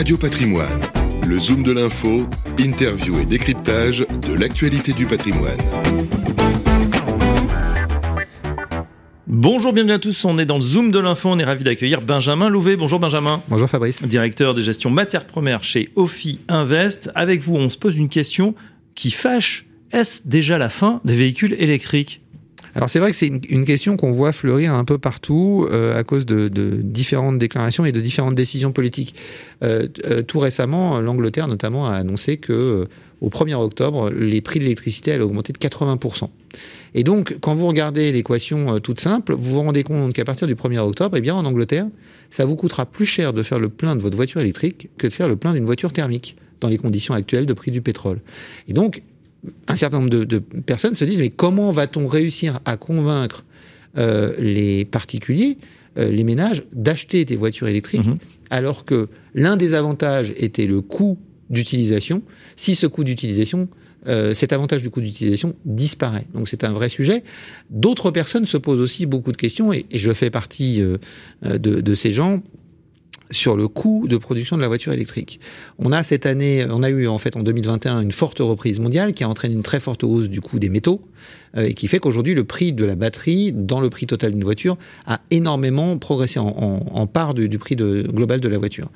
Radio Patrimoine, le zoom de l'info, interview et décryptage de l'actualité du patrimoine. Bonjour, bienvenue à tous. On est dans le Zoom de l'info. On est ravi d'accueillir Benjamin Louvet. Bonjour Benjamin. Bonjour Fabrice. Directeur de gestion matières premières chez Ophi Invest. Avec vous, on se pose une question qui fâche. Est-ce déjà la fin des véhicules électriques? Alors c'est vrai que c'est une, question qu'on voit fleurir un peu partout euh, à cause de, différentes déclarations et de différentes décisions politiques. Euh, euh, tout récemment, l'Angleterre notamment a annoncé que au 1er octobre, les prix de l'électricité allaient augmenter de 80%. Et donc, quand vous regardez l'équation toute simple, vous vous rendez compte qu'à partir du 1er octobre, eh bien, en Angleterre, ça vous coûtera plus cher de faire le plein de votre voiture électrique que de faire le plein d'une voiture thermique dans les conditions actuelles de prix du pétrole. Et donc, un certain nombre de, personnes se disent mais comment va-t-on réussir à convaincre euh, les particuliers, euh, les ménages, d'acheter des voitures électriques mhm. alors que l'un des avantages était le coût d'utilisation. Si ce coût d'utilisation, euh, cet avantage du coût d'utilisation disparaît. Donc c'est un vrai sujet. D'autres personnes se posent aussi beaucoup de questions et, je fais partie de, ces gens sur le coût de production de la voiture électrique. On a cette année, on a eu en fait en 2021 une forte reprise mondiale qui a entraîné une très forte hausse du coût des métaux euh, et qui fait qu'aujourd'hui le prix de la batterie dans le prix total d'une voiture a énormément progressé en, part du, prix de, global de la voiture.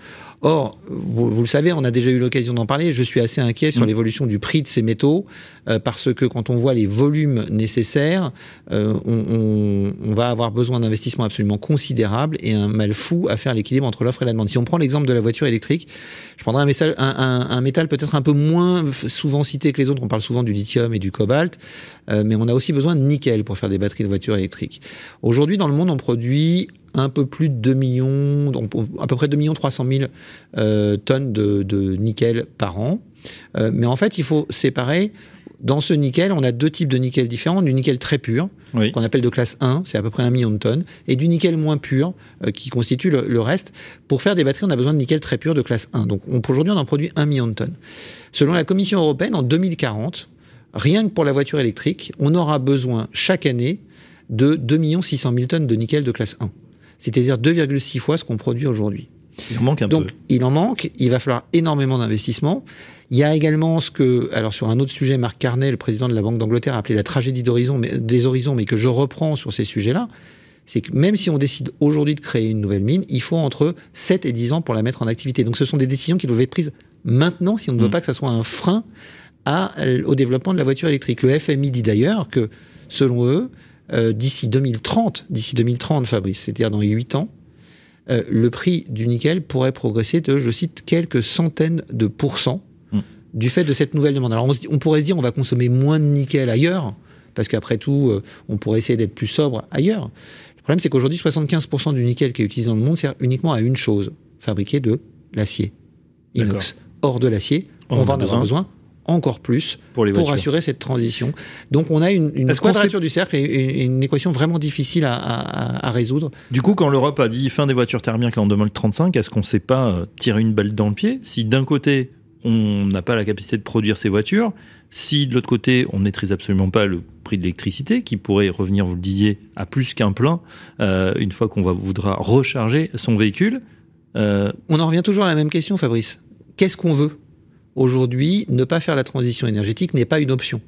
Or, vous, le savez, on a déjà eu l'occasion d'en parler. Je suis assez inquiet sur mm. l'évolution du prix de ces métaux euh, parce que quand on voit les volumes nécessaires, euh, on, on, va avoir besoin d'investissements absolument considérables et un mal fou à faire l'équilibre entre l'offre Si on prend l'exemple de la voiture électrique, je prendrai un, métal peut-être un peu moins souvent cité que les autres. On parle souvent du lithium et du cobalt, euh, mais on a aussi besoin de nickel pour faire des batteries de voitures électriques. Aujourd'hui, dans le monde, on produit un peu plus de 2 millions, à peu près 2 millions 300 000 euh, tonnes de, de, nickel par an. Euh, mais en fait, il faut séparer dans ce nickel, on a deux types de nickel différents. Du nickel très pur, qu'on appelle de classe 1, c'est à peu près un million de tonnes, et du nickel moins pur, euh, qui constitue le, reste. Pour faire des batteries, on a besoin de nickel très pur de classe 1. Donc aujourd'hui, on en produit un million de tonnes. Selon la Commission européenne, en 2040, rien que pour la voiture électrique, on aura besoin chaque année de 2 600 000 tonnes de nickel de classe 1. C'est-à-dire 2,6 fois ce qu'on produit aujourd'hui. Il en manque un Donc, il en manque. Il va falloir énormément d'investissements. Il y a également ce que, alors sur un autre sujet, Marc Carnet, le président de la Banque d'Angleterre, a appelé la tragédie d'horizon, des horizons, mais que je reprends sur ces sujets-là. C'est que même si on décide aujourd'hui de créer une nouvelle mine, il faut entre 7 et 10 ans pour la mettre en activité. Donc ce sont des décisions qui doivent être prises maintenant si on ne veut mm. pas que ça soit un frein à, au développement de la voiture électrique. Le FMI dit d'ailleurs que, selon eux, euh, d'ici 2030, d'ici 2030, Fabrice, c'est-à-dire dans 8 ans, euh, le prix du nickel pourrait progresser de, je cite, quelques centaines de pourcents. Du fait de cette nouvelle demande. Alors on, pourrait se dire on va consommer moins de nickel ailleurs, parce qu'après tout, euh, on pourrait essayer d'être plus sobre ailleurs. Le problème, c'est qu'aujourd'hui, 75% du nickel qui est utilisé dans le monde sert uniquement à une chose, fabriquer de l'acier inox. Or de l'acier, on, va en avoir besoin encore plus pour, assurer cette transition. Donc on a une, une quadrature du cercle et, une équation vraiment difficile à, résoudre. Du coup, quand l'Europe a dit fin des voitures thermiques en 2035, est-ce qu'on ne sait pas euh, tirer une balle dans le pied? Si d'un côté, on n'a pas la capacité de produire ces voitures, si de l'autre côté, on ne maîtrise absolument pas le prix de l'électricité, qui pourrait revenir, vous le disiez, à plus qu'un plein, euh, une fois qu'on voudra recharger son véhicule. Euh, on en revient toujours à la même question, Fabrice. Qu'est-ce qu'on veut Aujourd'hui, ne pas faire la transition énergétique n'est pas une option.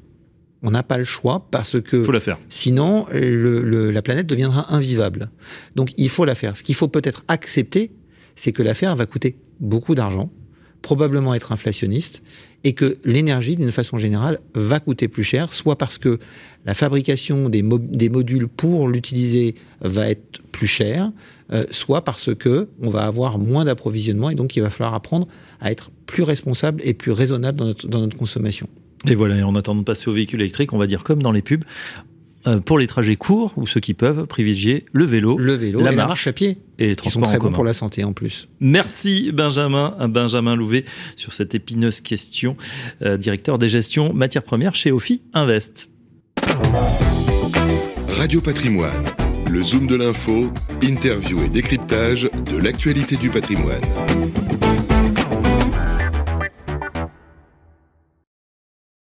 On n'a pas le choix parce que faut la faire. sinon la planète deviendra invivable. Donc il faut la faire. Ce qu'il faut peut-être accepter, c'est que l'affaire va coûter beaucoup d'argent, probablement être inflationniste, et que l'énergie, d'une façon générale, va coûter plus cher, soit parce que la fabrication des, des modules pour l'utiliser va être plus chère, euh, soit parce que on va avoir moins d'approvisionnement et donc il va falloir apprendre à être plus responsable et plus raisonnable dans notre, dans notre consommation. Et voilà, et en attendant de passer au véhicule électrique, on va dire comme dans les pubs, pour les trajets courts ou ceux qui peuvent privilégier le vélo, le vélo, la, marche, à pied et les transports très bons pour la santé en plus. Merci Benjamin, Benjamin Louvet sur cette épineuse question, euh, directeur des gestions matières premières chez Ophi Invest. Radio Patrimoine, le zoom de l'info, interview et décryptage de l'actualité du patrimoine.